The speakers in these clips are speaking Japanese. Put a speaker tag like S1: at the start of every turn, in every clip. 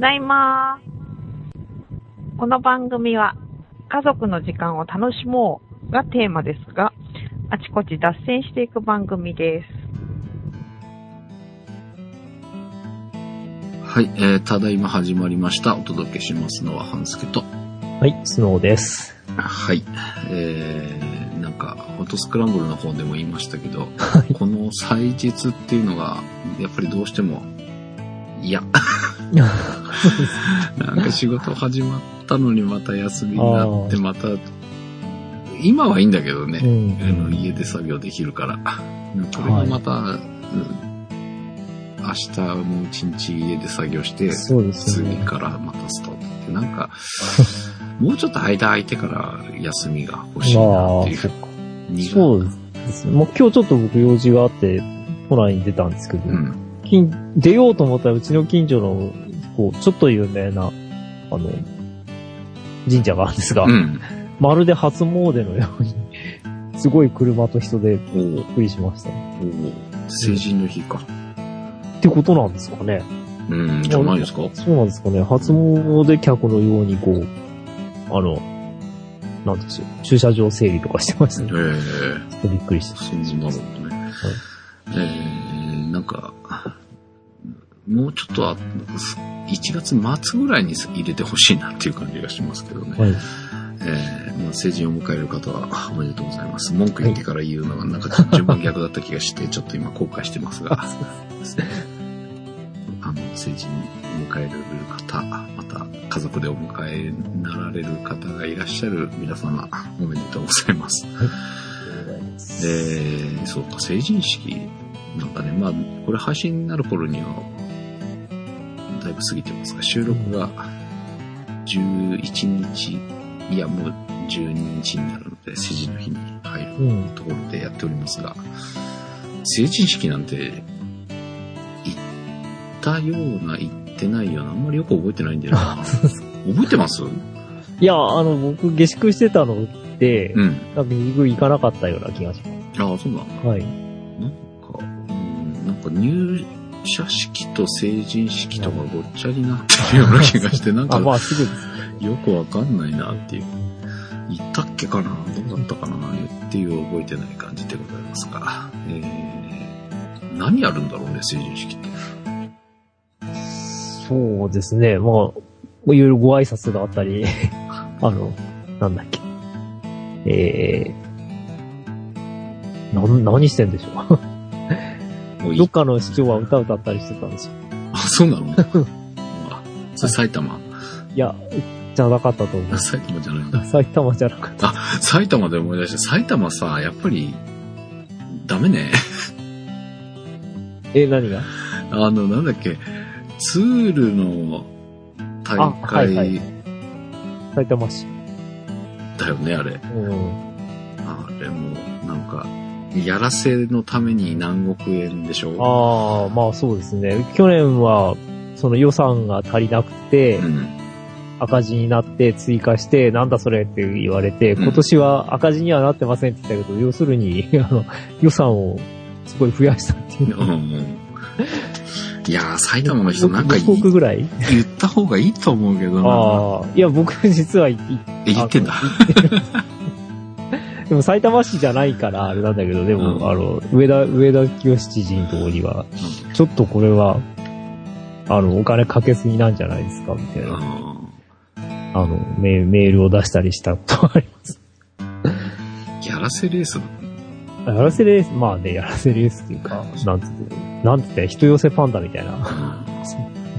S1: だいまこの番組は家族の時間を楽しもうがテーマですが、あちこち脱線していく番組です。
S2: はい、えー、ただいま始まりました。お届けしますのは半助と。
S3: はい、スノーです。
S2: はい。えー、なんか、フォトスクランブルの方でも言いましたけど、この祭日っていうのが、やっぱりどうしても、嫌。なんか仕事始まったのにまた休みになって、また、今はいいんだけどね、
S3: うん
S2: あの家で作業できるから。これがまた、うん明日も一日家で作業して、
S3: そうです
S2: 次
S3: ね。
S2: からまたスタートって、なんか、もうちょっと間空いてから休みが欲しいな
S3: まあ
S2: ってい、
S3: そっか。
S2: 苦い
S3: そうですね。もう今日ちょっと僕用事があって、都内に出たんですけど、
S2: うん。
S3: 近出ようと思ったらうちの近所の、こう、ちょっと有名な、あの、神社があるんですが、
S2: うん。
S3: まるで初詣のように、すごい車と人で
S2: お
S3: びっくりしました。っ
S2: おお成人の日か。
S3: てことなんですかね。
S2: うん、じゃないですか？
S3: そうなんですかね。初詣客のように、こう、あの、なんでしょう、駐車場整理とかしてましたね。
S2: ええ
S3: ちょっとびっくりした。
S2: そんなるほどね。えー、なんか、もうちょっとは、1月末ぐらいに入れてほしいなっていう感じがしますけどね。
S3: はい。
S2: えーまあ、成人を迎える方はおめでとうございます。文句言ってから言うのがなんか順番逆だった気がして、ちょっと今後悔してますが、あの、成人を迎える方、また家族でお迎えになられる方がいらっしゃる皆様、おめでとうございます。で、そうか、成人式、なんかね、まあ、これ配信になる頃には、だいぶ過ぎてますが、収録が11日、いや、もう12日になるので、成人の日に入る
S3: うん。
S2: ところでやっておりますが、成人式なんて、行ったような、行ってないような、あんまりよく覚えてないんだよな。覚えてます？
S3: いや、あの、僕、下宿してたのって、
S2: うん。
S3: なんか、行かなかったような気がしま
S2: ああ、そうなんだ。
S3: す。はい。
S2: なんか、うん、なんか入社式と成人式とかごっちゃになってるような 気がして、なんか
S3: あ、まあ、すぐです。
S2: よくわかんないなっていう。行ったっけかな？どうだったかな？っていう覚えてない感じでございますが。えー、何やるんだろうね、成人式って。
S3: そうですね。まあ、いろいろご挨拶があったり、あの、なんだっけ。えー、なん、何してんでしょう。
S2: もうい
S3: どっかの市長は歌歌ったりしてたんですよ。
S2: あ、そうなの？あ、それ埼玉？
S3: いや、じゃなかったと思
S2: あ埼玉じゃないんだ
S3: う。。埼玉じゃなかった。
S2: 埼玉で思い出して、埼玉さ、やっぱり、ダメね。
S3: え、何が？
S2: あの、なんだっけ、ツールの大
S3: あはいは
S2: 会
S3: い埼玉市。
S2: だよね、あれ。
S3: うん。
S2: あれも、なんか、やらせのために何億円でしょ
S3: ああ、まあそうですね。去年は、その予算が足りなくて、
S2: うん。
S3: 赤字になって追加して、なんだそれって言われて、
S2: うん
S3: 今年は赤字にはなってませんって言ったけど、要するに、あの、予算をすごい増やしたっていう。
S2: うんうん。いやー、埼玉の人なんか
S3: 6億ぐらい？
S2: 言った方がいいと思うけどな。
S3: ああ、いや、僕実はい、い
S2: え、言ってんだ。
S3: でも埼玉市じゃないからあれなんだけど、でも、
S2: うん。
S3: あの、上田、上田清知事のところには、ちょっとこれは、あの、お金かけすぎなんじゃないですか、みたいな、あの、メメールを出したりしたことはあります。
S2: やらせレースだ
S3: やらせレース、まあね、やらせレースっていうか、なんつって、なんつって、人寄せパンダみたいな、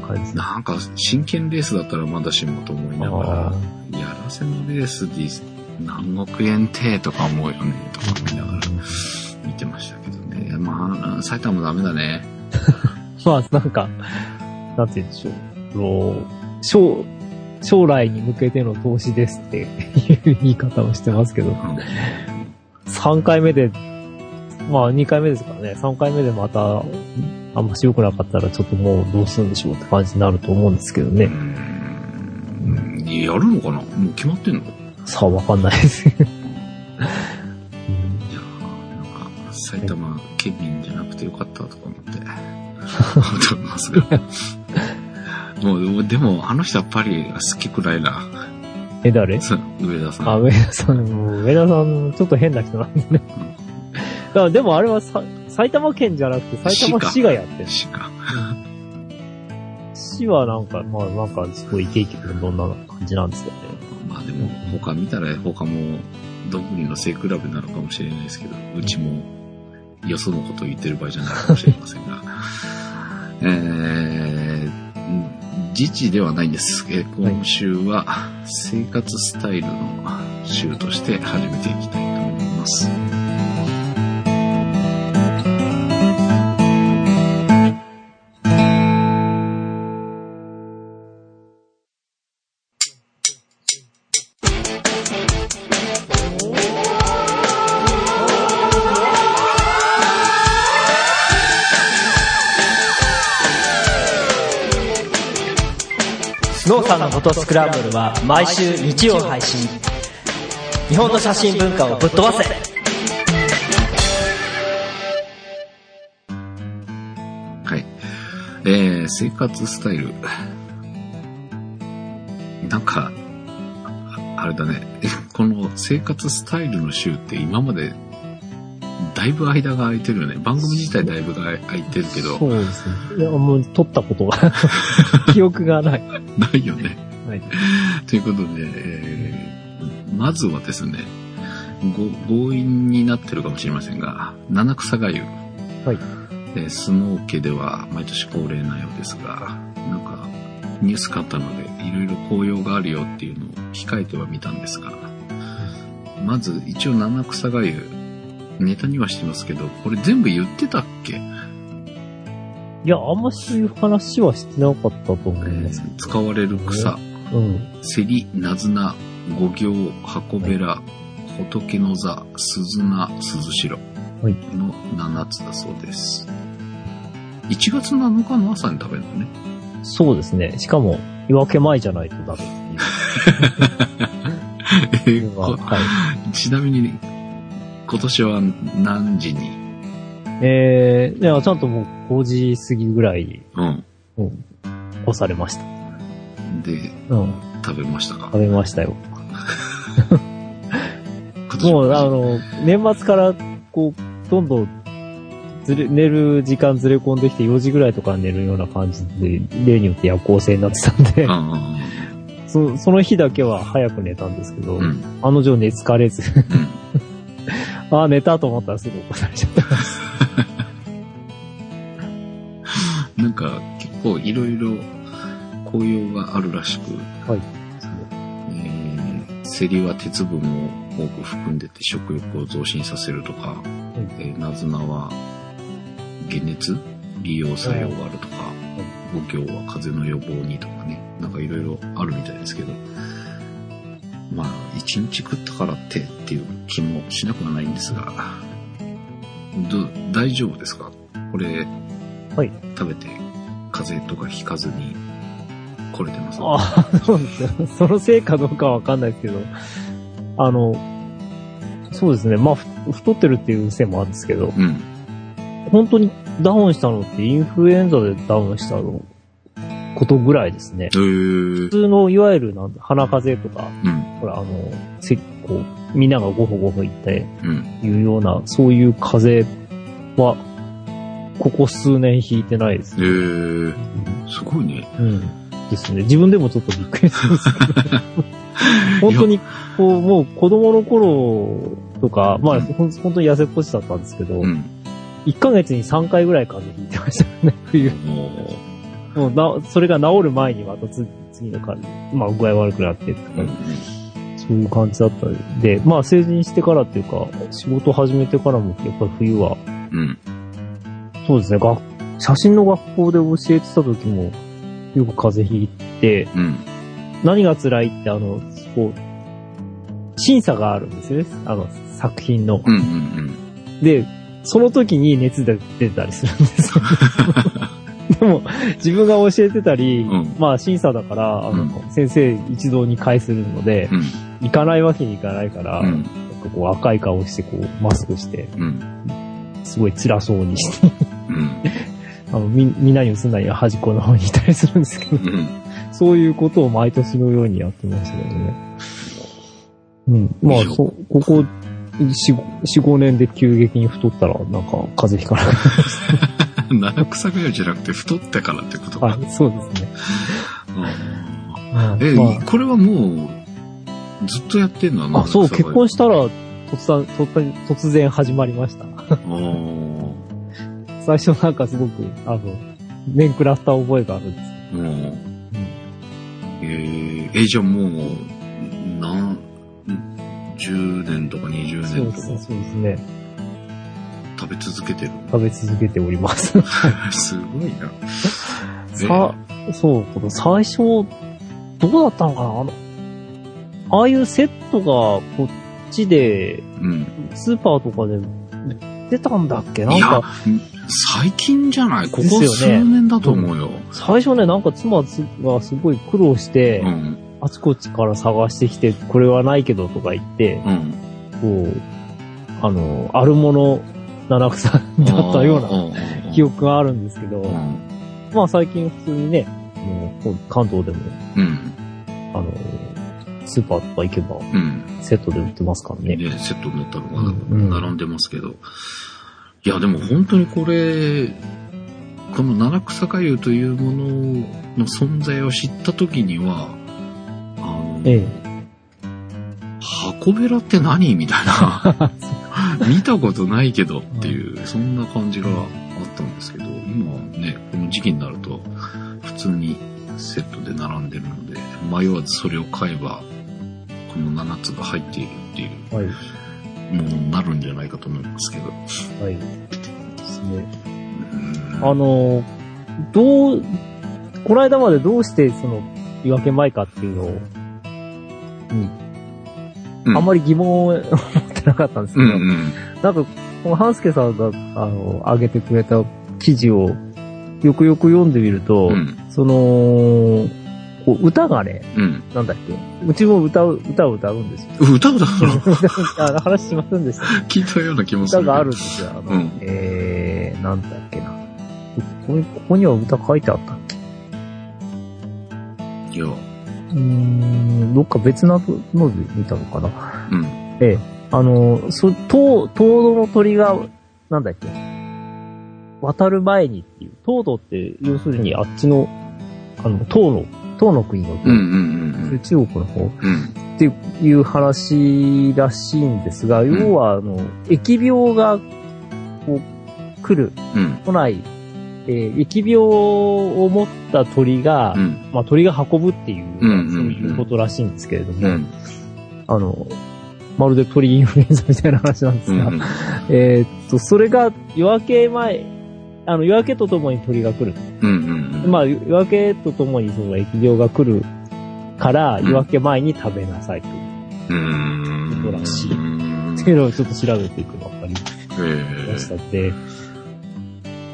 S3: 感じですね。
S2: なんか、真剣レースだったらまだしもと思いながら
S3: あ、
S2: やらせのレースで何億円てとか思うよね、とか思いながら見てましたけどね。まあ、埼玉ダメだね。
S3: まあ、なんか、なんて言うんでしょう。将、将来に向けての投資ですっていう言い方をしてますけど、
S2: うん
S3: 3回目で、まあ2回目ですからね、3回目でまた、あんまし良くなかったらちょっともうどうするんでしょうって感じになると思うんですけどね。
S2: うんやるのかな？もう決まってんの？い
S3: さあわかんないです。うん
S2: やーなんか、埼玉県民じゃなくてよかったとか思って、思ってますが。もう、でも、あの人やっぱり好きくらいな。
S3: え、誰？
S2: 上田さん。
S3: あ、上田さん、もう上田さん、ちょっと変な人なんでね。だからでもあれはさ埼玉県じゃなくて埼玉市がやってる。
S2: しか。
S3: 市はなんか、まあなんかすごいイケイケどんな感じなんですけどね。
S2: まあでも、他見たら他も、どんぐりの背比べなのかもしれないですけど、うちも、よそのことを言ってる場合じゃないかもしれませんが。えー、自治ではないんです。えー今週は、生活スタイルの週として始めていきたいと思います。
S4: トスクランブルは毎週日曜配信日本の写真文化をぶっ飛ばせ
S2: はい。えー、生活スタイル。なんか、ああれだね。この生活スタイルの週って今まで、だいぶ間が空いてるよね。番組自体だいぶが空いてるけど、
S3: そうですね。いや、もう撮ったことが、記憶がない。
S2: ないよね。
S3: はい。
S2: ということで、えーまずはですね、ご強引になってるかもしれませんが、七草がゆ。
S3: はい。
S2: えースノー家では毎年恒例なようですが、なんかニュース買ったので、いろいろ紅葉があるよっていうのを控えてはみたんですが、まず一応七草がゆ、ネタにはしてますけど、これ全部言ってたっけ、
S3: いや、あんまそういう話はしてなかったと思いますけど。
S2: 使われる草、
S3: うん。
S2: セリ、ナズナ、五行、箱べら、仏の座、鈴名、鈴代
S3: はい
S2: の7つだそうです。1月7日の朝に食べるのね。
S3: そうですね。しかも、夜明け前じゃないとダメっていうのが、
S2: こ
S3: はい。
S2: ちなみに、今年は何時に？
S3: えー、いや、ちゃんともう5時過ぎぐらいに、
S2: うん。
S3: うん、押されました。
S2: で、
S3: うん、
S2: 食べましたか？
S3: 食べましたよ。もう、
S2: は
S3: あの、年末から、こう、どんどん、ずれ、寝る時間ずれ込んできて4時ぐらいとかに寝るような感じで、例によって夜行性になってたんでそその日だけは早く寝たんですけど、
S2: うん。うん。
S3: あの女寝疲れず、
S2: うん。
S3: ああ、寝たと思ったらすぐ起こされちゃった。
S2: なんか、結構いろいろ紅葉があるらしく、
S3: はい。
S2: えー、セリは鉄分を多く含んでて食欲を増進させるとか、えーナズナは解熱利用作用があるとか、五行は風邪の予防にとかね、なんかいろいろあるみたいですけど、まあ、一日食ったからってっていう気もしなくはないんですが、ど大丈夫ですか？これ、
S3: はい。
S2: 食べて風邪とかひかずに来れてます
S3: ああ、そうですよ。そのせいかどうかはわかんないですけど、あの、そうですね。まあ、ふ太ってるっていうせいもあるんですけど、
S2: うん。
S3: 本当にダウンしたのってインフルエンザでダウンしたのことぐらいですね。
S2: えー
S3: 普、通のいわゆるなんだ鼻風邪とか、
S2: うん、
S3: ほら、あの、せこう、みんながゴホゴホ言って
S2: うん。
S3: いうような、そういう風邪は、ここ数年引いてないです
S2: え
S3: ね。
S2: ー、すごいね。
S3: うん。ですね。自分でもちょっとびっくりするんですけど。本当に、こう、もう子供の頃とか、まあ、
S2: うん
S3: ほん本当に痩せっぽちだったんですけど、
S2: うん。
S3: 1ヶ月に3回ぐらい風邪ひいてましたね、冬。
S2: も
S3: もうな、それが治る前にまたつ次の風邪、まあ具合悪くなってとか、
S2: う、うん
S3: そういう感じだったんで、まあ成人してからっていうか、仕事始めてからもやっぱり冬は、
S2: うん。
S3: そうですね、学、写真の学校で教えてた時も、よく風邪ひいて、
S2: うん。
S3: 何が辛いってあの、こう、審査があるんですよね、あの、作品の。
S2: うん。うん。
S3: で、その時に熱が出たりするんですよ。でも、自分が教えてたり、
S2: うん
S3: まあ審査だから、あの、
S2: うん
S3: 先生一堂に会するので、
S2: うん。
S3: 行かないわけにいかないから、
S2: うん。
S3: なんかこう赤い顔して、こう、マスクして、
S2: うん。
S3: すごい辛そうにして、
S2: うん。
S3: あの、み、みんなに映んないよ端っこの方にいたりするんですけど、
S2: うん。
S3: そういうことを毎年のようにやってましたけどね。うん。まあ
S2: いい、よ
S3: そう、ここ、四五四五年で急激に太ったら、なんか、風邪ひかなく
S2: 七草がゆじゃなくて太ってからってことか。
S3: なる。はい、そうですね。
S2: うんえ、
S3: ま
S2: これはもう、ずっとやってんの？
S3: あ、あ、そう、結婚
S2: し
S3: したら、突然、突然、突然始まりました。
S2: た。も
S3: 最初なんかすごく、あの、面食らった覚えがあるんです
S2: う、もう、えー、え、じゃあもう、なん、10年とか20
S3: そう
S2: 年とか
S3: ですそうですね。
S2: 食べ続けてる？
S3: 食べ続けております。
S2: すごいな。
S3: さ、そう、この最初、どうだったのかな？あの、ああいうセットがこっちで、
S2: うん。
S3: スーパーとかで売ってたんだっけ？なんか、、
S2: 最近じゃない？ここ数
S3: ですよね
S2: 年だと思うよ。
S3: 最初ね、なんか妻がすごい苦労して、
S2: うん。
S3: あちこちから探してきて、これはないけどとか言って、
S2: うん。
S3: こう、あの、あるもの七草だったような
S2: な
S3: 記憶があるんですけど、
S2: うん。
S3: まあ最近普通にね、もう関東でも、
S2: うん。
S3: あの、スーパーとか行けば
S2: うん。
S3: セットで売ってますからね。
S2: で、セットになったの
S3: うん
S2: が並んでますけど。いや、でも本当にこれ、この七草がゆというものの存在を知った時には、あの、
S3: え
S2: 箱べらって何みたいな。見たことないけどっていう、そんな感じがあったんですけど、今はね、この時期になると、普通にセットで並んでるので、迷わずそれを買えば、この7つが入っているっていう
S3: え。はい。
S2: なるんじゃないかと思いますけど。
S3: はい。ですね。
S2: うん
S3: あの、どう、この間までどうしてその、夜明け前かっていうのを、に、
S2: うん
S3: あんまり疑問を持ってなかったんですけど、
S2: うんうん。
S3: なんか、この半助さんが、あの、上げてくれた記事を、よくよく読んでみると、
S2: うん。
S3: その、こう歌がね、
S2: うん。
S3: なんだっけ、うちも歌う、歌を歌うんですよ。
S2: 歌歌うの？
S3: あ話しませんでした。
S2: 聞いたような気もする。
S3: 歌があるんですよ。あの、
S2: うん
S3: えー、なんだっけな。ここに、ここには歌書いてあったっけ？
S2: いや、
S3: うーん、どっか別なので見たのかな。
S2: うん。
S3: ええ。あの、そ、東、東土の鳥が、なんだっけ？渡る前にっていう。東土って、要するにあっちの、あの、東の、東の国の方、
S2: うんうんうん
S3: 中国の方。っていう話らしいんですが、
S2: ん
S3: 要は、あの、疫病が、こう、来る、
S2: うん。
S3: 来ない、えー疫病を持った鳥が、
S2: うん。
S3: まあ鳥が運ぶっていう、そういうことらしいんですけれども、
S2: うん。
S3: あの、まるで鳥インフルエンザみたいな話なんですが、
S2: うん。
S3: えーっと、それが夜明け前、あの、夜明けとともに鳥が来る。
S2: うん。うん。
S3: まあ、夜明けとともにその疫病が来るから、
S2: うん
S3: 夜明け前に食べなさいという。
S2: うん。
S3: ことらしい
S2: うん
S3: っていうのをちょっと調べていくのが分かり
S2: え
S3: ましたで、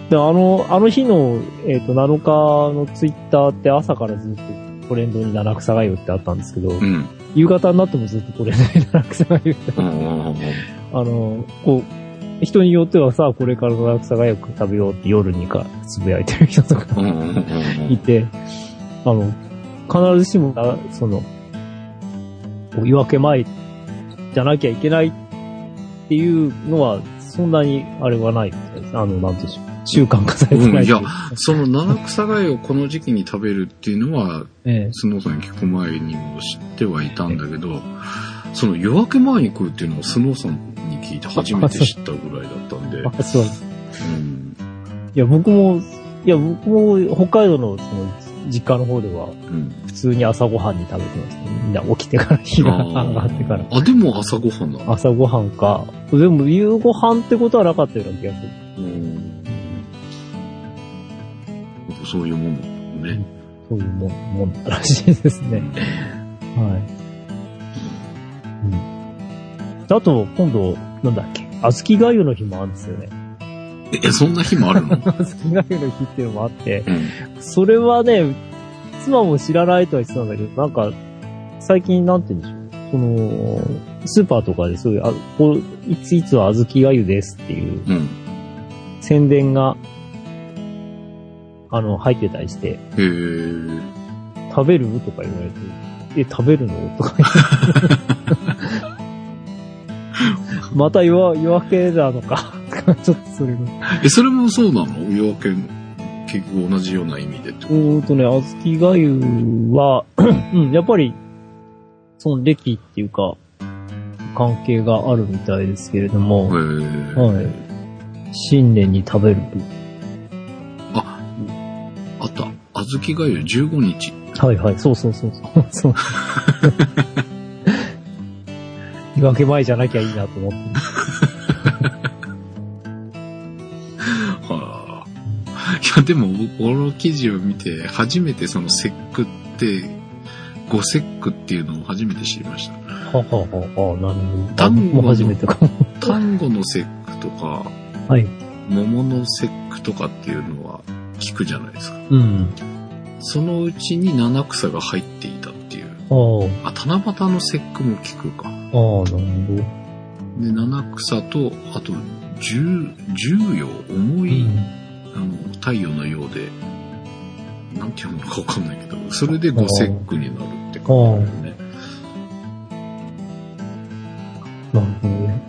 S3: で、あの、あの日の、えっ、と、7日のツイッターって朝からずっとトレンドに七草がゆってあったんですけど、
S2: えうん。
S3: 夕方になってもずっとトレンドに七草がゆって
S2: うんうんうん
S3: あの、こう、人によってはさ、これから七草がゆく食べようって夜にかつぶやいてる人とか いて、あの、必ずしもな、その、夜明け前じゃなきゃいけないっていうのは、そんなにあれはないみたいです。あの、なんでしょう。習慣化されてないとう
S2: うんいやその七草がゆをこの時期に食べるっていうのは、
S3: ええ
S2: スノーさんに聞く前にも知ってはいたんだけど、その夜明け前に食うっていうのをスノーさんに聞いて初めて知ったぐらいだったんで、
S3: あ、そう。
S2: うん。
S3: いや、僕も、いや、僕も北海道のその実家の方では、
S2: うん。
S3: 普通に朝ごはんに食べてましたね。みんな起きてから、日が上がってから。
S2: あ、でも朝ごはんだ。
S3: 朝ごはんか。でも夕ごはんってことはなかったような気がする。
S2: うんそういうもんだね。
S3: そういうもん、もんらしいですね。はい。うん。あと、今度、なんだっけ。小豆がゆの日もあるんですよね。
S2: え、そんな日もあるの？
S3: 小豆がゆの日っていうのもあって、
S2: うん。
S3: それはね、妻も知らないとは言ってたんだけど、なんか、最近なんて言うんでしょう。その、スーパーとかでそういう、あ、こう、いついつは小豆がゆですっていう
S2: うん。
S3: 宣伝があの、入ってたりして、
S2: へえ。
S3: 食べる？とか言われて、え、食べるの？とか言って。また夜夜明けなのか。ちょっとそれが。
S2: え、それもそうなの？夜明け、結局同じような意味でってこ
S3: うーんとね、あずきがゆは、うん、やっぱり、その歴っていうか、関係があるみたいですけれども。はい。新年に食べる
S2: あ、あった。あずきがゆ15日。
S3: と。はいはい、そうそうそうそう。そう 夜明け前じゃなきゃいいなと思って。
S2: はあ。いや、でも、この記事を見て、初めてその節句って、五節句っていうのを初めて知りました。
S3: はははは、なるほど。
S2: 単語の
S3: もう初めてかも。
S2: 単語の節句とか、
S3: はい。
S2: 桃の節句とかっていうのは聞くじゃないですか。
S3: うん。
S2: そのうちに七草が入っていた。
S3: あ
S2: あ、七夕の節句も聞くか。
S3: あ、ああ、なるほど。
S2: で、七草と、あと、十、十葉、重い、
S3: うん
S2: あの、太陽のようで、なんていうのかわかんないけど、それで五節句になるって感じだよね。
S3: なるほどね。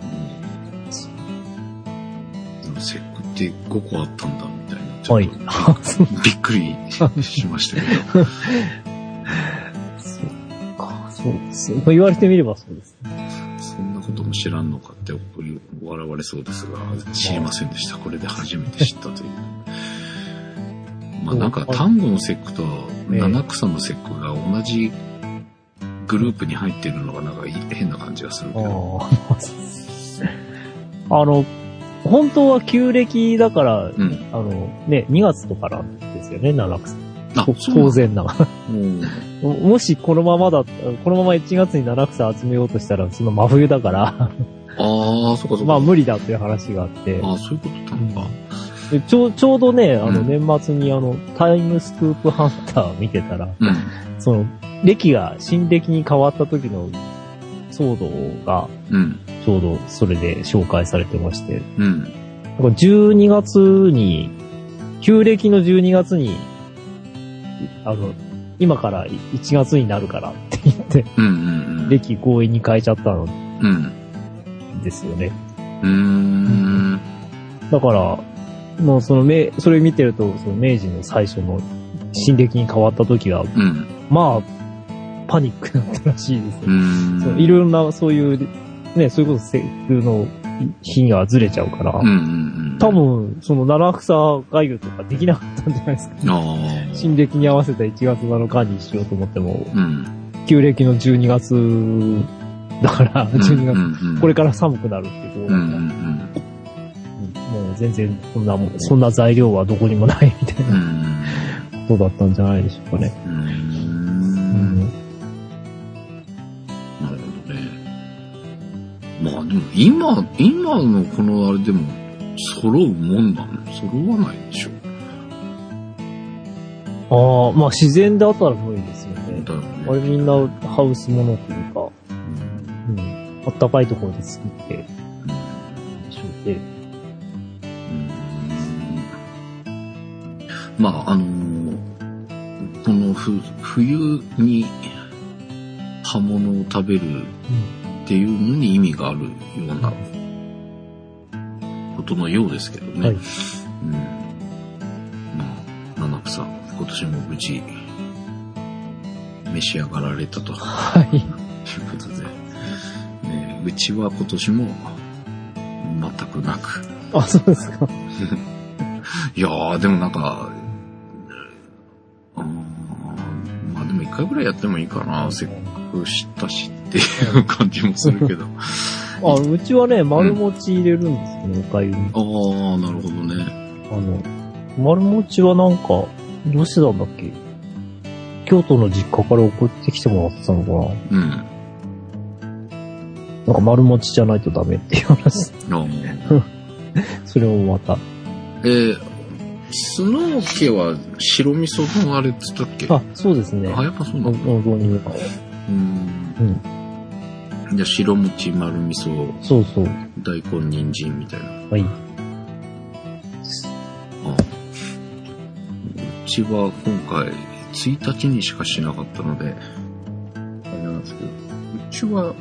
S2: 節句って5個あったんだ、みたいな。ちょ
S3: はい。
S2: びっくりしましたけど。
S3: そうですね。まあ言われてみればそうですね。
S2: そんなことも知らんのかって笑われそうですが、知りませんでした。これで初めて知ったという。まあなんか単語の節句と七草の節句が同じグループに入ってるのがなんか変な感じがするけど。
S3: あの、本当は旧暦だから、
S2: うん。
S3: あの、ね、2月とかなんですよね、七草。当然な。
S2: もう
S3: も もしこのままだこのまま1月に七草集めようとしたら、その真冬だから、
S2: ああ、そっかそっか。
S3: まあ無理だっていう話があって、
S2: ああ、そういうことなのか。
S3: でちょうちょうどね、あの
S2: うん
S3: 年末にあの、タイムスクープハンター見てたら、
S2: うん。
S3: その、歴が新暦に変わった時の騒動が、
S2: うん。
S3: ちょうどそれで紹介されてまして、
S2: うん。
S3: なんか12月に、旧暦の12月に、あの、今から1月になるからって言って、
S2: うん。うん。
S3: 歴強引に変えちゃったの
S2: うん。
S3: ですよね。
S2: うーん。
S3: だから、もうその明、それ見てると、その明治の最初の新暦に変わった時は、
S2: うん。
S3: まあ、パニックだったらしいです
S2: う
S3: よ。
S2: ん。
S3: そういろんな、そういう、ね、そういうこと、節句の日がずれちゃうから、
S2: うんうんうん。
S3: 多分、その七草がゆとかできなかったんじゃないですか。新暦に合わせた1月7日にしようと思っても、
S2: うん。
S3: 旧暦の12月だから、12月、
S2: うんうん
S3: これから寒くなるっていう
S2: んうん
S3: だから、うんもう全然、そんなそんな材料はどこにもないみたい。なんことだったんじゃないでしょうかね。
S2: 今、今のこのあれでも揃うもんなの？揃わないでしょ。
S3: ああ、まあ自然であったら無理ですよね。
S2: だよ
S3: あれ
S2: ね。
S3: みんなハウスものというか、
S2: うん
S3: うん。あったかいところで作って、でしょうね。
S2: うんまああのーこのふ冬に葉物を食べるっていうのに意味があるようなことのようですけどね。
S3: はい
S2: うん。まあ、七草、今年も無事、召し上がられたと。
S3: はい。
S2: ということで、ね、うちは今年も全くなく。
S3: あ、そうですか。
S2: いやー、でもなんか、うーんまあでも一回ぐらいやってもいいかな。せっかく知ったしっていう感じもするけど。
S3: あ、うちはね、丸餅入れるんですよね、おかゆに。
S2: ああ、なるほどね。
S3: あの、丸餅はなんか、どうしてたんだっけ？京都の実家から送ってきてもらってたのか
S2: うん。
S3: ななんか丸餅じゃないとダメっていう話。それもまた。
S2: えー、スノー家は白味噌のあれっつったっけ？
S3: あ、そうですね。
S2: あ、やっぱそうな
S3: の
S2: んだ。
S3: の導入が。
S2: うん。じゃあ白餅、丸味噌、
S3: そうそう。
S2: 大根、人参みたいな。
S3: はい。
S2: あうちは今回1日にしかしなかったので、あれなんですけど、うちは、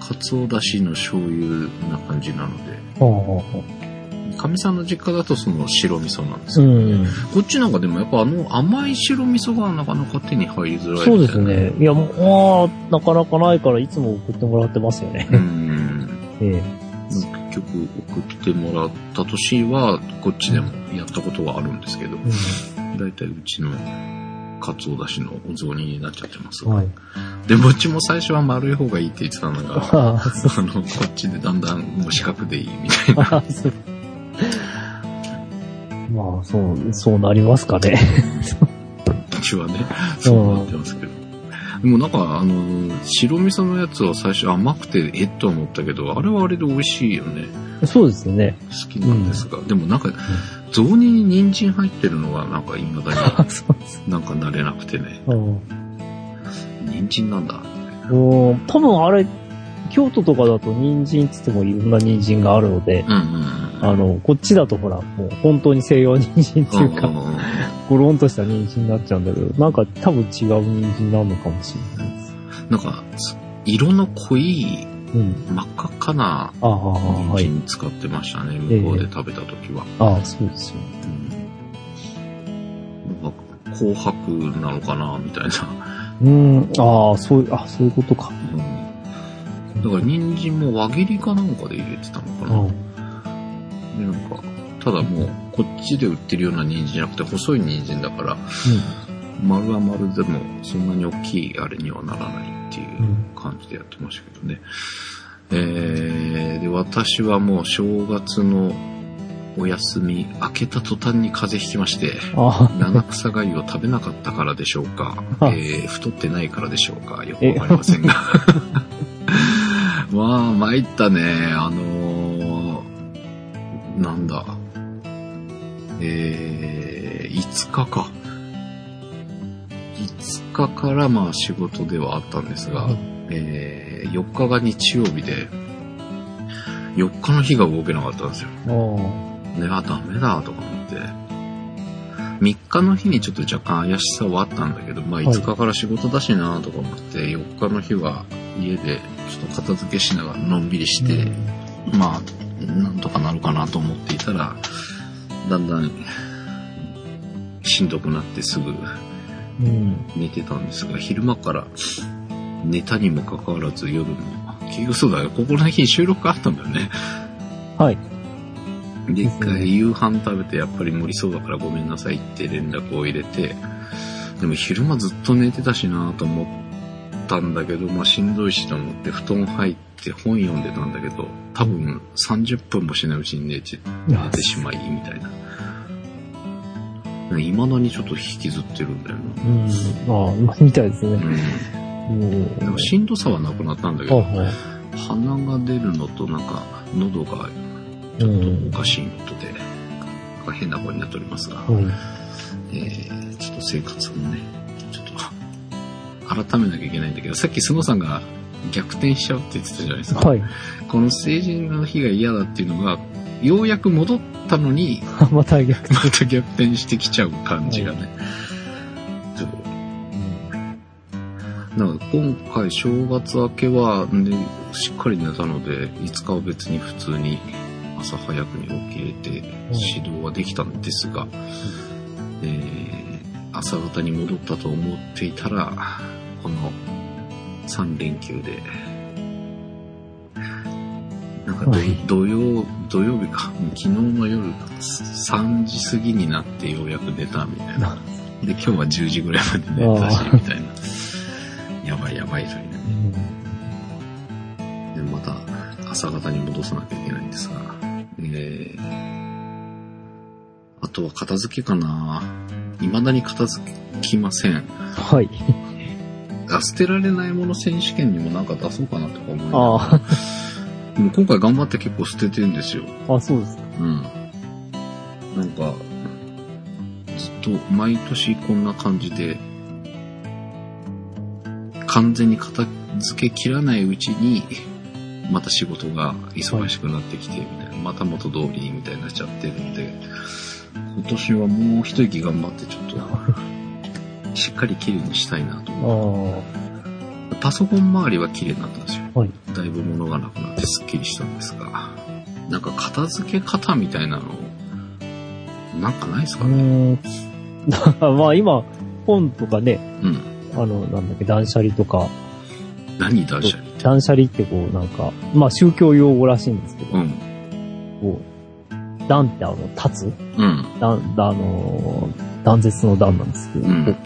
S2: かつおだしの醤油な感じなので、
S3: ほうほうほ
S2: かみさんの実家だとその白味噌なんです
S3: う。
S2: よ。
S3: うん。
S2: こっちなんかでもやっぱあの甘い白味噌がなかなか手に入りづらい
S3: そう。ですね。いや、もう、なかなかないからいつも送ってもらってますよね。
S2: うん。
S3: ええ。
S2: 結局送ってもらった年はこっちでもやったことはあるんですけど、だいたいうちのかつおだしのお雑煮になっちゃってます。
S3: はい。
S2: でちも最初は丸い方がいいって言ってたのが、
S3: ああ、そう。
S2: あの、こっちでだんだんもう四角でいいみたいな。
S3: まあ、そう、そうなりますかね。
S2: うちはね、そうなってますけど。でもなんか、あの、白味噌のやつは最初甘くてえっと思ったけど、あれはあれで美味しいよね。
S3: そうですね。
S2: 好きなんですが。でもなんか、雑煮に人参入ってるのがなんか未だ
S3: あ そうです。
S2: になんか慣れなくてね。
S3: うん。
S2: 人参なんだ。
S3: もう、多分あれ、京都とかだと人参っつってもいろんな人参があるので、
S2: うんうんうん。
S3: あの、こっちだとほら、もう本当に西洋人参っていうか、
S2: んんん
S3: ゴロンとした人参になっちゃうんだけど、なんか多分違う人参なのかもしれないです。
S2: なんか、色の濃い
S3: うん。
S2: 真っ赤っかな人
S3: はい。
S2: 参使ってましたね、
S3: ええ
S2: 向こうで食べた時は。
S3: ああ、そうですよ。
S2: うんなんか紅白なのかな、みたいな。
S3: うん、ああ、そう、あ、そういうことか。
S2: うん、だから人参も輪切りかなんかで入れてたのかな。
S3: うん。
S2: でなんか、ただもう、こっちで売ってるような人参じゃなくて、細い人参だから、丸は丸でも、そんなに大きいあれにはならないっていう感じでやってましたけどね。えー、で、私はもう正月のお休み、明けた途端に風邪ひきまして、
S3: あ
S2: 七草がゆを食べなかったからでしょうか、
S3: あ
S2: えー、太ってないからでしょうか、よくわかりませんが。まあ、参ったね。あのー、なんだ。えー、5日か。5日からまあ仕事ではあったんですが、
S3: はい
S2: えー、4日が日曜日で、4日の日が動けなかったんですよ。
S3: あ、あ
S2: ね、あ、ダメだとか思って。3日の日にちょっと若干怪しさはあったんだけど、まあ
S3: はい
S2: 5日から仕事だしなとか思って、4日の日は家でちょっと片付けしながらのんびりして、まあ、なんとかなるかなと思っていたら、だんだんしんどくなってすぐ
S3: うん。
S2: 寝てたんですが、昼間から寝たにもかかわらず夜も、結局そうだよ、ここの日に収録があったんだよね。
S3: はい。
S2: で、一回夕飯食べてやっぱり無理そうだからごめんなさいって連絡を入れて、でも昼間ずっと寝てたしなと思ったんだけど、まあしんどいしと思って布団入って本読んでたんだけど、多分30分もしないうちに寝て寝てしまいみたいな。未だにちょっと引きずってるんだよな。
S3: うん。ああ、みたいですね。
S2: うん。
S3: うん。
S2: でもしんどさはなくなったんだけど、
S3: はいはい。
S2: 鼻が出るのとなんか喉が
S3: うん
S2: お。かしいのとで、なんか変な声になっておりますが、
S3: はい。
S2: えー、ちょっと生活もね、ちょっと、改めなきゃいけないんだけど、さっきスノさんが逆転しちゃうって言ってたじゃないですか。
S3: はい。
S2: この成人の日が嫌だっていうのが、ようやく戻ったのに、
S3: また逆
S2: また逆転してきちゃう感じがね。そうなんか今回正月明けは、ね、しっかり寝たので、5日は別に普通に朝早くに起きれて指導はできたんですが、えー朝方に戻ったと思っていたら、この3連休で、なんか土,、
S3: はい
S2: 土曜、土曜日か、昨日の夜3時過ぎになってようやく寝たみたいな。で、今日は10時ぐらいまで寝たしみたいな。やばいやばいというね。
S3: うん。
S2: で、また朝方に戻さなきゃいけないんですが、えー、あとは片付けかな未だに片付きません。
S3: はい。
S2: あ捨てられないもの選手権にもなんか出そうかなとか思いながら
S3: あ
S2: でも今回頑張って結構捨ててるんですよ。
S3: あ、あ、そうですか。
S2: うん。なんか、ずっと毎年こんな感じで、完全に片付けきらないうちに、また仕事が忙しくなってきて、みたいな、また元通りみたいになっちゃってるんで、今年はもう一息頑張ってちょっと、しっかり綺麗にしたいなと
S3: あ
S2: 思
S3: あ。
S2: う。パソコン周りは綺麗になったんですよ。
S3: はい。
S2: だいぶ物がなくなってスッキリしたんですが、なんか片付け方みたいなの、なんかないです
S3: う
S2: かね。
S3: まあ今、本とかね、
S2: うん。
S3: あの、なんだっけ、断捨離とか、
S2: 何断捨離？って。
S3: 断捨離ってこう、なんか、まあ宗教用語らしいんですけど、
S2: うん。
S3: こう、断ってあの、立つ？
S2: うん。
S3: 断、あのー、断絶の断なんですけど、
S2: うん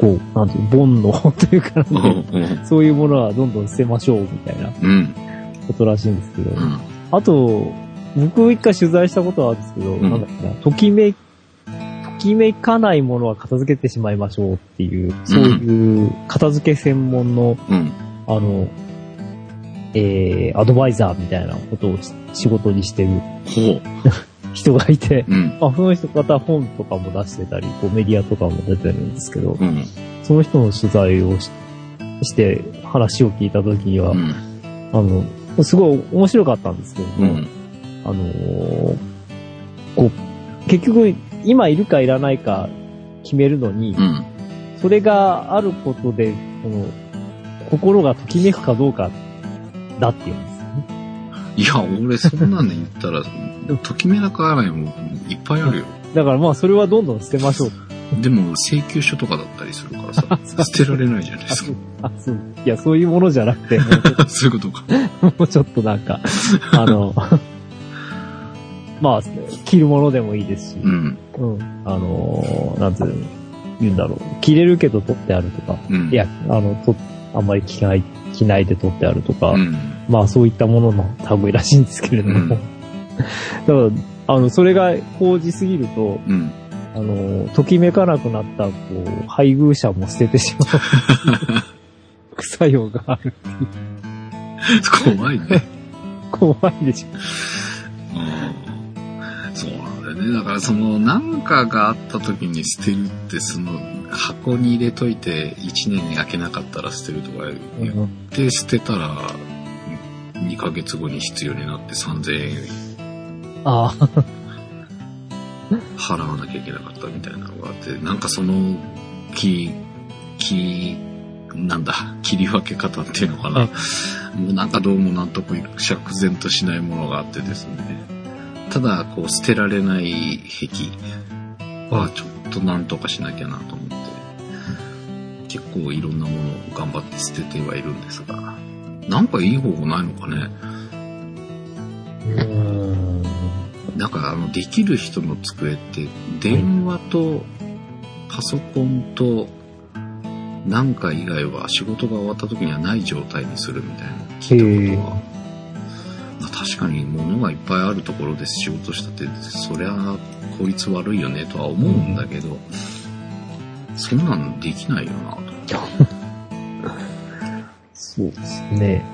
S3: こう、なんていう、煩悩というか。そういうものはどんどん捨てましょうみたいな
S2: うん。
S3: ことらしいんですけど、
S2: うん。
S3: あと、僕一回取材したことはあるんですけど、
S2: ん
S3: なんだっけな、ときめ、ときめかないものは片付けてしまいましょうっていう、そういう片付け専門の、
S2: うん。
S3: あの、えー、アドバイザーみたいなことをし仕事にしてる
S2: ほ
S3: 人がいて、
S2: う。うん。
S3: まあ、その人方本とかも出してたり、こうメディアとかも出てるんですけど、
S2: うん。
S3: その人の取材をしして話を聞いたときには、
S2: うん。
S3: あの、すごい面白かったんですけども、
S2: うん。
S3: あのーこう、結局、今いるかいらないか決めるのに、
S2: うん。
S3: それがあることで、その、心がときめくかどうか、だっていうんです。
S2: いや、俺そんなんで言ったら、ときめらかないもんいっぱいあるよ。
S3: だからまあ、それはどんどん捨てましょう。
S2: でも、請求書とかだったりするからさ、捨てられないじゃないですか。
S3: あ、そう。いや、そういうものじゃなくて、も
S2: そういうことか。
S3: うもうちょっとなんか、あの、まあ、着るものでもいいですし、
S2: うん。
S3: うん。あのーなんていうの言うんだろう。着れるけど取ってあるとか、
S2: うん。
S3: いや、あの、と、あんまり着ない、着ないで取ってあるとか、
S2: うん。
S3: まあそういったものの類らしいんですけれども。
S2: うん
S3: だから、あの、それが高じすぎると、
S2: うん。
S3: あの、ときめかなくなった、こう、配偶者も捨ててしまう。副作用がある。
S2: 怖いね。
S3: 怖いでしょ。
S2: ね。だからその、なんかがあった時に捨てるって、その、箱に入れといて1年開けなかったら捨てるとか言って捨てたら、2ヶ月後に必要になって3000円
S3: ああ、
S2: 払わなきゃいけなかったみたいなのがあって、なんかその、き、き、なんだ、切り分け方っていうのかな。
S3: はい
S2: もうなんかどうも納得いく、釈然としないものがあってですね。ただ、こう、捨てられない壁はちょっとなんとかしなきゃなと思って、結構いろんなものを頑張って捨ててはいるんですが、なんかいい方法ないのかね？なんかあの、できる人の机って、電話と、パソコンと、なんか以外は仕事が終わった時にはない状態にするみたいなの聞いたことが。まあ確かに物がいっぱいあるところで仕事したって、そりゃ効率悪いよねとは思うんだけど、そんなんできないよなと。
S3: そうですね。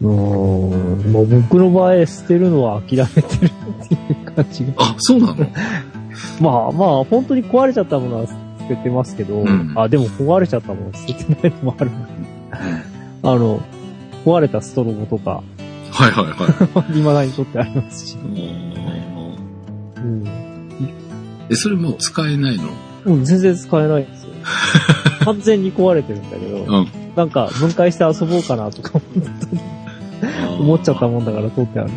S3: うーん。まあ僕の場合捨てるのは諦めてるっていう感じが。
S2: あ、そうなの？
S3: まあまあ、本当に壊れちゃったものは捨ててますけど、
S2: うん
S3: あ、でも壊れちゃったもの捨ててないのもある。あの、壊れたストロボとか、
S2: はいはいはい。
S3: 未だに取ってありますし。
S2: え、それもう使えないの？
S3: うん、全然使えないんですよ。完全に壊れてるんだけど、
S2: うん。
S3: なんか分解して遊ぼうかなとか思っちゃったもんだから取ってある。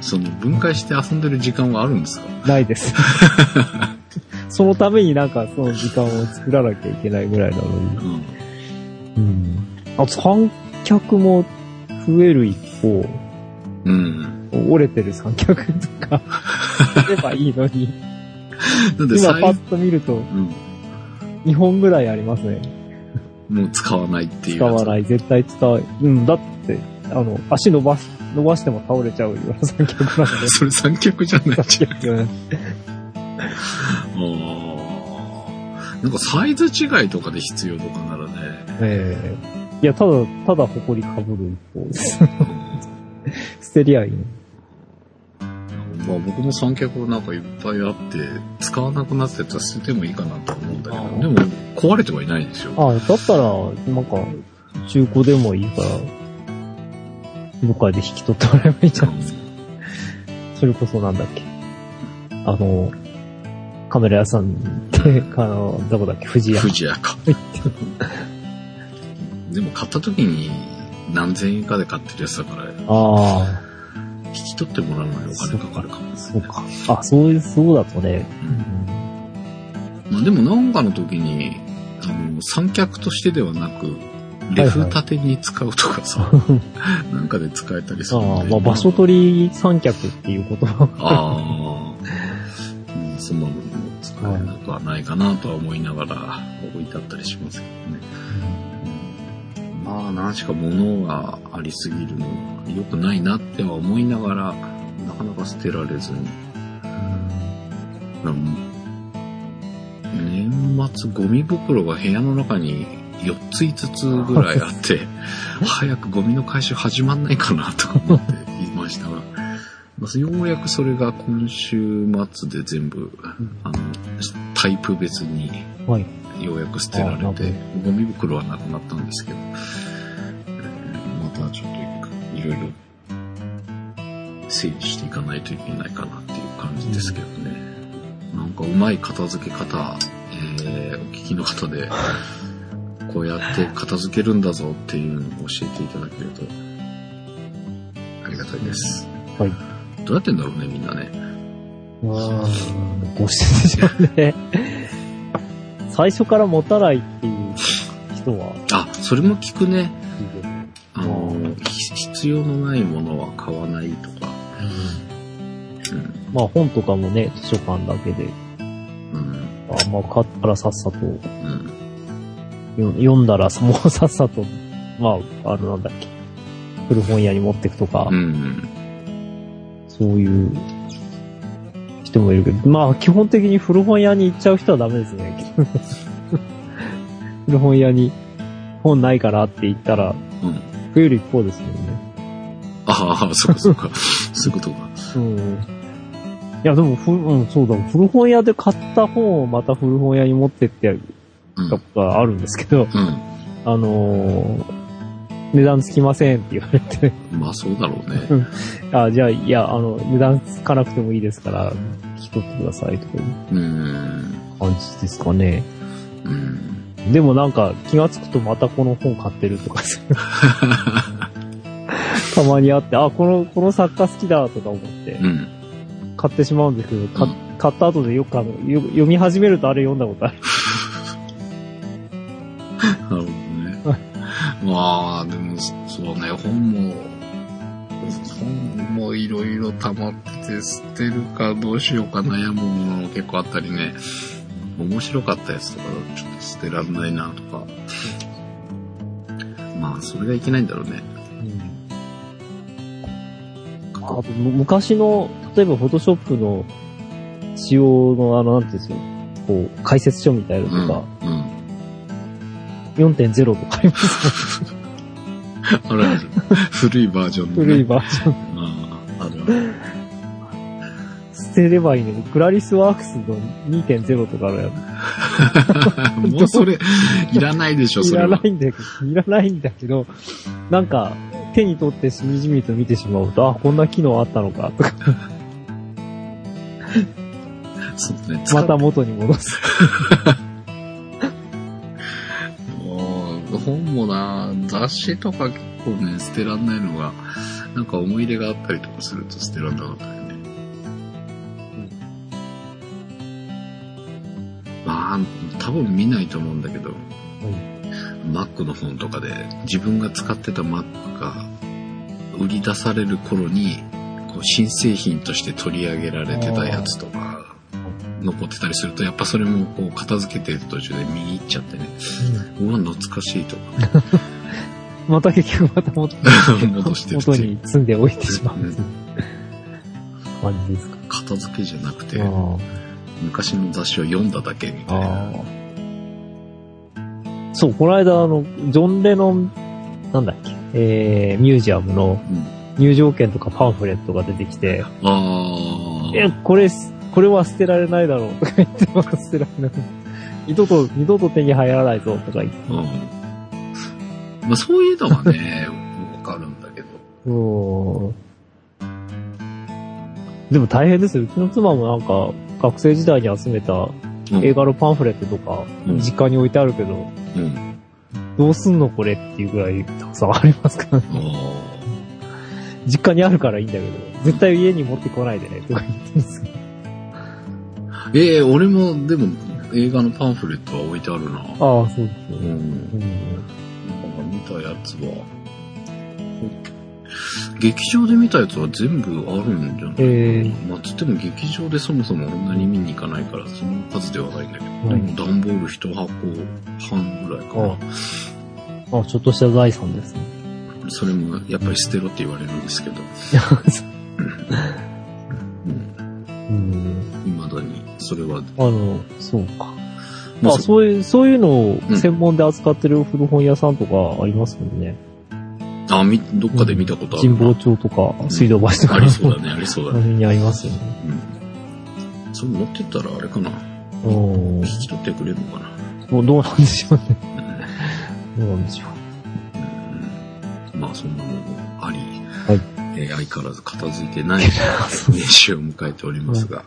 S2: その分解して遊んでる時間はあるんですか？
S3: ないです。そのためになんかその時間を作らなきゃいけないぐらいなのに。
S2: うん。
S3: うん。あと三脚も増える一方、
S2: うん。
S3: 折れてる三脚とか、すればいいのに、
S2: なんで
S3: 今パッ
S2: 最
S3: と見ると
S2: うん。
S3: 2本ぐらいありますね。
S2: もう使わないっていう。
S3: 使わない、絶対使う。うん、だって、あの、足伸ばし、伸ばしても倒れちゃうような三脚なので。
S2: それ三脚じゃないじゃん。
S3: 三脚
S2: なんかサイズ違いとかで必要とかならね。
S3: ええいや、ただ、ただ埃かぶる一方です。捨てりゃいいの。
S2: まあ僕も三脚なんかいっぱいあって、使わなくなってたら捨ててもいいかなと思うんだけど、でも壊れてはいないんですよ。
S3: あだったら、なんか、中古でもいいから、どっかで引き取ってもらえばいいんじゃないですか。それこそなんだっけ。あの、カメラ屋さんって、あの、どこだっけ、富士屋。
S2: 富士屋か。でも買った時に何千円かで買ってるやつだから、
S3: ああ、
S2: 引き取ってもらうのにお金かかるかも。
S3: そうか。あ、そういう、そうだとね。
S2: まあでもなんかの時に、あの、三脚としてではなく、レフ立てに使うとかさ、なんかで使えたりするん
S3: ああ、
S2: で。
S3: まあ場所取り三脚っていうことは。
S2: ああ、うん、そんなのも使えなくはないかなとは思いながら置いてあったりしますけどね。まあ、何しか物がありすぎるのは良くないなっては思いながら、なかなか捨てられずに。うん年末ゴミ袋が部屋の中に4つ5つぐらいあって、早くゴミの回収始まんないかなとか思っていましたが、まあようやくそれが今週末で全部、あの、タイプ別に
S3: はい。
S2: ようやく捨てられて、ゴミ袋はなくなったんですけど、えーまたちょっといろいろ整理していかないといけないかなっていう感じですけどね。なんかうまい片付け方、えーお聞きの方で、こうやって片付けるんだぞっていうのを教えていただけると、ありがたいです。
S3: はい。
S2: どうやってんだろうね、みんなね。
S3: ああ、どうしてでしょうね。最初から持たないっていう人は、
S2: あ、それも聞くね。あの、ひ必要のないものは買わないとか。うん。
S3: まあ本とかもね、図書館だけで、
S2: うん。
S3: あまあ買ったらさっさと、
S2: うん。
S3: よ読んだらもうさっさと、まあ、あのなんだっけ、古本屋に持ってくとか、
S2: うん。
S3: そういう人もいるけど、まあ基本的に古本屋に行っちゃう人はダメですね。古本屋に本ないからって言ったら、
S2: うん。
S3: 増える一方ですよね。
S2: ああ、そうかそうか。そういうことか。
S3: うん。いや、でも、ふ、うん、そうだ。古本屋で買った本をまた古本屋に持ってってやる
S2: うん。
S3: ことがあるんですけど、
S2: うん。
S3: あのー値段つきませんって言われて、
S2: まあそうだろうね。
S3: あ、じゃあ、いや、あの、値段つかなくてもいいですから、引き取ってくださいとかいう
S2: うん。
S3: 感じですかね。
S2: うん。
S3: でもなんか気がつくとまたこの本買ってるとかたまにあって、あ、この、この作家好きだとか思って
S2: うん。
S3: 買ってしまうんですけど、か
S2: うん
S3: 買った後でよくあの、よ読み始めるとあれ読んだことある。
S2: なるほどね。まあ、でも、そうね、本も、本もいろいろ溜まってて、捨てるかどうしようか悩むものも結構あったりね、面白かったやつとか、ちょっと捨てられないなとか。まあ、それがいけないんだろうね。
S3: あとむ昔の、例えばフォトショップの仕様のあの、なんていうんですよ、こう、解説書みたいな
S2: うん。
S3: のとか、
S2: うん。
S3: 4.0とかあります。
S2: あるある。古いバージョンの、ね。
S3: 古いバージョン。
S2: ああ、あるある。
S3: 捨てればいいのに、クラリスワークスの2.0とかあるやん。
S2: もうそれ、いらないでしょ、
S3: い
S2: それは。
S3: らないんだけど、いらないんだけど、なんか、手に取ってしみじみと見てしまうと、あ、こんな機能あったのか、とか、
S2: そうね。
S3: また元に戻す。
S2: 本もな、雑誌とか結構ね、捨てらんないのが、なんか思い入れがあったりとかすると捨てらんなかったりね。まあ、多分見ないと思うんだけど、Mac の本とかで自分が使ってた Mac が売り出される頃に、こう新製品として取り上げられてたやつとか、残ってたりすると、やっぱそれもこう片付けてる途中で見に行っちゃってね、うわ、懐かしいとか。
S3: また結局また元
S2: 戻してる
S3: 元に積んでおいてしまう。
S2: うん。
S3: 感じですか？
S2: 片付けじゃなくて昔の雑誌を読んだだけみたいな。
S3: そう、この間あの、ジョン・レノン、なんだっけ、えー、ミュージアムの
S2: うん。
S3: 入場券とかパンフレットが出てきて、
S2: あ
S3: え、これ、これは捨てられないだろうとか言って、また捨てられない。二度と、二度と手に入らないぞとか言って。
S2: あ。うん。まあそういうのはね、わかるんだけど。
S3: うーん。でも大変ですよ。うちの妻もなんか、学生時代に集めた
S2: うん
S3: 映画のパンフレットとか、
S2: うん
S3: 実家に置いてあるけど、
S2: うん。
S3: どうすんのこれっていうぐらいたくさんありますから、ね、
S2: あ
S3: 実家にあるからいいんだけど、絶対家に持ってこないでね、とか言ってるんですよ。
S2: あ。ええ俺も、でも、映画のパンフレットは置いてあるな。
S3: ああ、そうですよね。
S2: うん。
S3: うん。
S2: なんか見たやつは、劇場で見たやつは全部あるんじゃない
S3: え
S2: まあ、つっても劇場でそもそもそんなに見に行かないから、その数ではないんだけど、
S3: はい
S2: でも段ボール一箱半ぐらいかな。
S3: ああ、ちょっとした財産ですね。
S2: それもやっぱり捨てろって言われるんですけど、それは、
S3: あの、そうか。
S2: まあ
S3: あ、そういう、そういうのを
S2: うん
S3: 専門で扱ってる古本屋さんとかありますもんね。
S2: あ、み、どっかで見たことあるな。
S3: 神保町とか、水道橋とか。
S2: ありそうだね、ありそうだね。
S3: にありますよね。
S2: うん。それ持ってったらあれかな。
S3: うん。
S2: 引き取ってくれるのかな。
S3: どうどうなんでしょうね。どうなんでしょ
S2: うんまあそんなのもあり、
S3: はい
S2: えー相変わらず片付いてない 年始を迎えておりますが、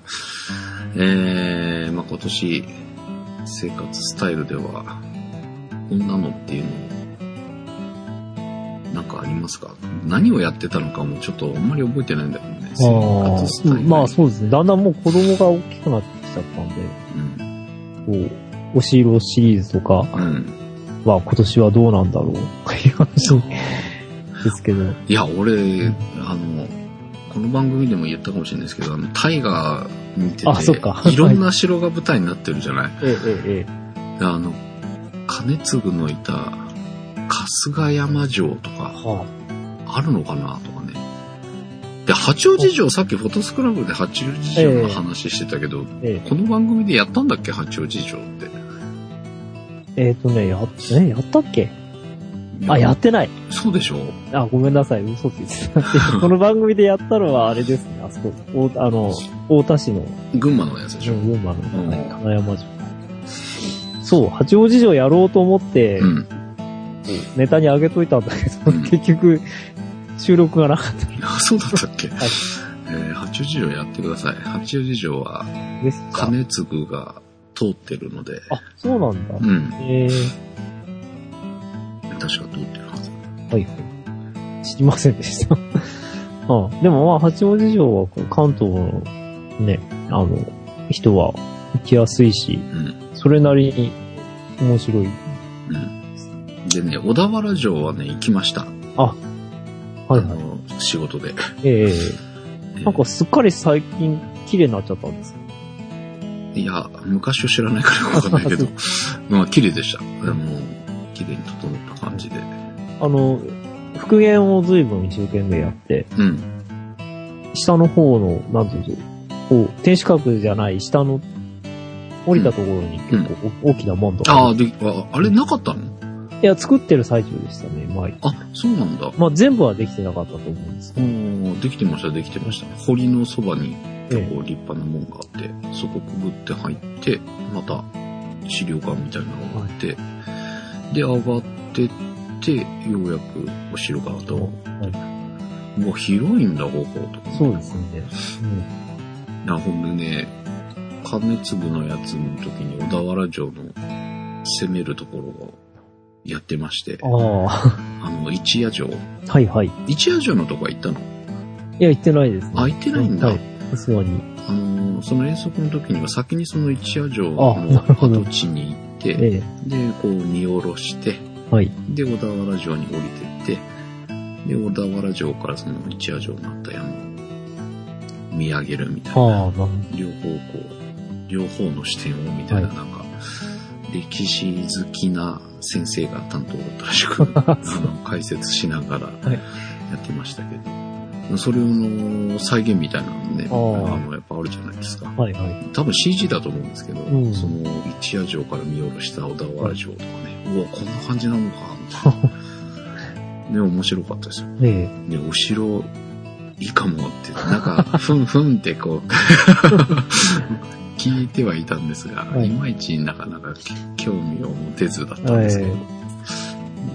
S2: えーまあ今年生活スタイルでは、こんなのっていうのなんかありますか？何をやってたのかもちょっとあんまり覚えてないんだけどね。
S3: う。
S2: 生活スタイル。
S3: まあそうですね。だんだんもう子供が大きくなってきちゃったんで、
S2: うん。
S3: こう、おしろシリーズとか
S2: うん。
S3: は今年はどうなんだろうって いう話ですけど。
S2: いや、俺、あの、この番組でも言ったかもしれないですけど、あの、タイガー見てて、いろんな城が舞台になってるじゃない？
S3: ええ、ええ、
S2: であの、金継のいた春日山城とか
S3: は
S2: あるのかなとかね。で、八王子城、さっきフォトスクラブで八王子城の話してたけど、
S3: ええ
S2: この番組でやったんだっけ？八王子城って。
S3: えっ、とね、やっ、え、やったっけ？あ、やってない。
S2: そうでしょ？
S3: あ、ごめんなさい、嘘ついてた。この番組でやったのはあれですね、あそこ、おあの、大田市の、
S2: 群馬のやつでしょ、
S3: 群馬の、
S2: うん
S3: はい金山城。そう、八王子城やろうと思って、
S2: うん。
S3: ネタに上げといたんだけど、
S2: うん
S3: 結局、収録がなかった
S2: あ、そうだったっけ、
S3: はい
S2: えー八王子城やってください。八王子城は。金継が通ってるので、
S3: あ、そうなんだ。
S2: うん。
S3: え
S2: 確か通ってるはず。
S3: ー、はいはい。知りませんでした。あでもまあ、八王子城は関東のね、あの、人は行きやすいし、
S2: うん。
S3: それなりに面白い。
S2: うん。でね、小田原城はね、行きました。
S3: あ、はい
S2: あ
S3: はい。
S2: の、仕事で。
S3: ええ
S2: え
S3: なんかすっかり最近綺麗になっちゃったんです。
S2: いや、昔を知らないからわかんないけど、まあ、綺麗でした。あの、綺麗に整った感じで。
S3: あの、復元を随分一生懸命やって、
S2: うん。
S3: 下の方の、なんていうこう、天守閣じゃない下の、降りたところに結構お大きな門とか。
S2: ああ、で、ああれなかったの？
S3: いや、作ってる最中でしたね、前。
S2: あ、そうなんだ。
S3: まあ全部はできてなかったと思うんですけ
S2: お
S3: ど。
S2: ーできてました、できてました。堀のそばに、
S3: え
S2: こう、立派な門があって、そこくぐって入って、また、資料館みたいなのがあって、で、上がってって、ようやくお城がと、
S3: はい、
S2: うわ、広いんだ、ここと。
S3: そうですね。
S2: な、ほんでね、金粒のやつの時に小田原城の攻めるところをやってまして、
S3: うん。あ
S2: あの、一夜城。
S3: あ、はいはい。い
S2: 一夜城のとこは行ったの？
S3: や、言ってないですね。
S2: あ、行ってないんだ。
S3: はい。さすがに。
S2: あのー、その遠足の時には先にその一夜城の跡地に行って、
S3: え
S2: で、こう見下ろして、
S3: えはい。
S2: で、小田原城に降りてって、で、小田原城からその一夜城になった山を見上げるみたいな。両方こう、両方の視点をみたいな、
S3: はい。
S2: なんか、歴史好きな先生が担当だったらしく、あの、解説しながら
S3: い。
S2: やってましたけど、それの再現みたいなのね、あの、やっぱあるじゃないですか。
S3: はいはい。
S2: 多分 CG だと思うんですけど、
S3: うん
S2: その一夜城から見下ろした小田原城とかね、うわ、こんな感じなのか、みたいな。で、面白かったですよ。
S3: ええ
S2: で、後ろ、いいかもって、なんか、ふんふんってこう、聞いてはいたんですが、
S3: はい
S2: い、まいちなかなか興味を持てずだったんですけど。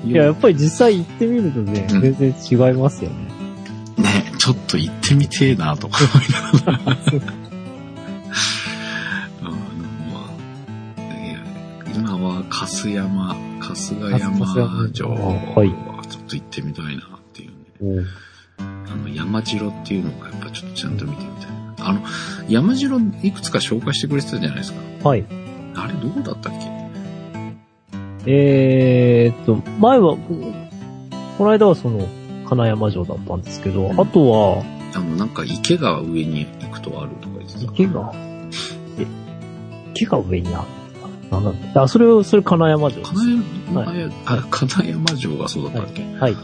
S3: いや、やっぱり実際行ってみるとね、
S2: うん
S3: 全然違いますよね。
S2: ね、ちょっと行ってみてえなとか思いながら。今は春日山、春日山城
S3: は
S2: ちょっと行ってみたいなっていうね。
S3: うん
S2: あの、山城っていうのがやっぱちょっとちゃんと見てみたいな。あの、山城いくつか紹介してくれてたじゃないですか。
S3: はい。
S2: あれどこだったっけ？
S3: えーっと、前は、この間はその、金山城だったんですけど、
S2: うん
S3: あとは、
S2: あの、なんか池が上に行くとあるとか言ってた。
S3: 池が、え、池が上にあるな？んだあ、それを、それ金山城です。
S2: 金山、
S3: は
S2: あ、金山城がそうだったっけ、
S3: はい。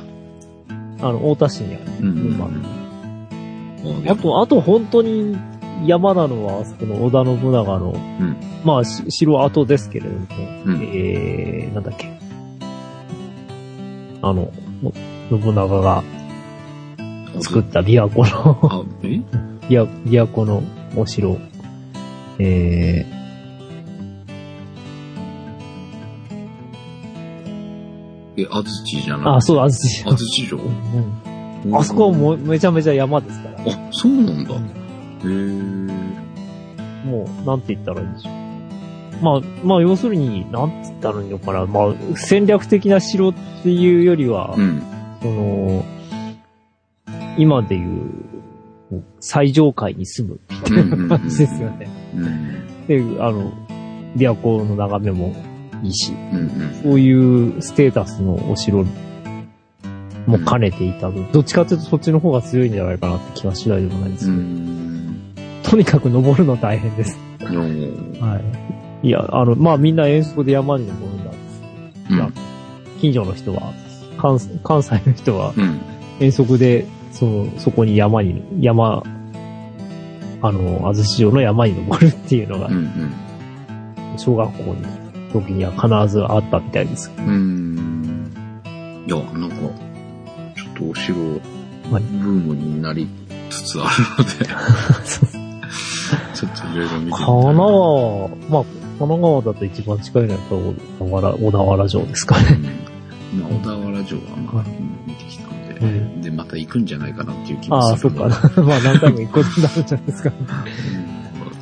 S3: あの、太田市にある。
S2: うんうんうん
S3: ま
S2: あ
S3: あと、あと本当に山なのは、その織田信長の、
S2: ん
S3: まあ、し城跡ですけれども、
S2: うん
S3: えー、なんだっけ？あの、も信長が作った琵琶湖の、琵琶琵琶湖のお城、え
S2: え、安土じゃ
S3: ー、
S2: ない？
S3: あ、そう、安土城。
S2: 安土城？
S3: うんあそこはもうめちゃめちゃ山ですから。
S2: あ、そうなんだ。へえ。
S3: もう、なんて言ったらいいんでしょう。まあ、まあ、要するに、なんて言ったらいいのかな。まあ、戦略的な城っていうよりは、
S2: うん。
S3: その、今でいう、最上階に住むみたいな感じですよね。
S2: うん。
S3: で、あの、琵琶湖の眺めもいいし、
S2: うんうん。
S3: そういうステータスのお城も兼ねていた分、どっちかというとそっちの方が強いんじゃないかなって気はしないでもないです
S2: う
S3: けど、
S2: ん。
S3: とにかく登るの大変です。はい。いや、あの、まあみんな遠足で山に登るんだんです。
S2: うん
S3: いや近所の人は、関関西の人は
S2: うん。
S3: 遠足で、その、そこに山に、山、あの、安土城の山に登るっていうのが。小学校に時には必ずあったみたいです。
S2: うん。いや、なんか、ちょっとお城、ブ
S3: はい
S2: ームになりつつあるので、ちょっといろいろ見てみたいな。
S3: 神奈川、まあ、神奈川だと一番近いのは小田原城ですかね。
S2: うん。まあ、小田原城はまあ、
S3: はい
S2: 見てきたので、
S3: うん
S2: で、また行くんじゃないかなっていう気も
S3: ああ、
S2: するの
S3: そっか。まあ何回も行くことになるんじゃないですか。
S2: うん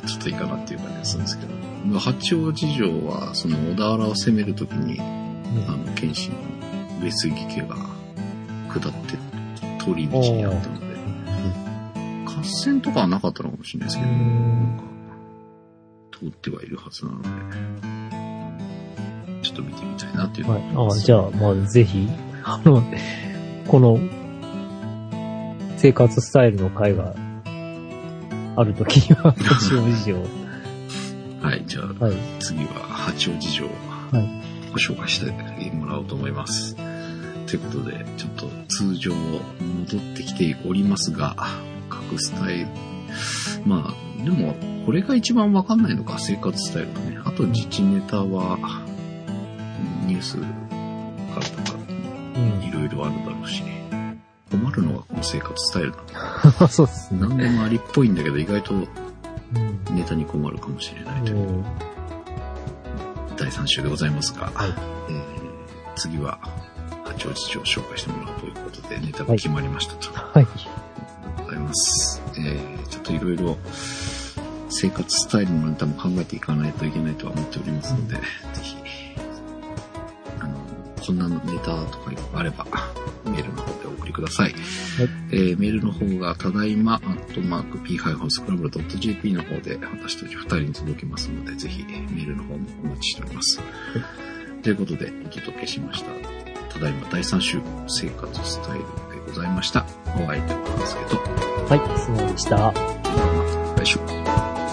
S2: ちょっといいかなっていう感じがするんですけど。八王子城は、その小田原を攻めるときに、あの、剣士の上杉家が下って通り道にあったので、合戦とかはなかったのかもしれないですけど、なんか、通ってはいるはずなので、っと見てみたいなっていう
S3: はい。あじゃあ、まあ、ぜひ、あの、この、生活スタイルの会があるときには、八王子城。
S2: はい、じゃあ、
S3: はい。
S2: 次は八王子城ご紹介してもらおうと思います。ということで、ちょっと通常戻ってきておりますが、各スタイル。まあ、でも、これが一番わかんないのか、生活スタイルがね。あと自治ネタは、ニュースからとか、
S3: うん
S2: いろいろあるだろうし、困るのがこの生活スタイルなんだ。
S3: そうですね。
S2: 何でもありっぽいんだけど、意外と
S3: うん
S2: ネタに困るかもしれないという。
S3: うん
S2: 第3週でございますが、
S3: はい
S2: えー次は八王子城を紹介してもらうということでネタが決まりましたと、
S3: はい。
S2: ございます。えーちょっといろいろ生活スタイルのネタも考えていかないといけないとは思っておりますので、ぜひ、あの、こんなネタとかあれば、メールの方でお送りください。えーメールの方が、ただいま、アットマーク、p-scramble.jp の方で、私たち二人に届きますので、ぜひ、メールの方もお待ちしております。ということで、お届けしました。ただいま第3週、生活スタイルでございました。お相手はですけど、
S3: はい、そうでした。
S2: また来週。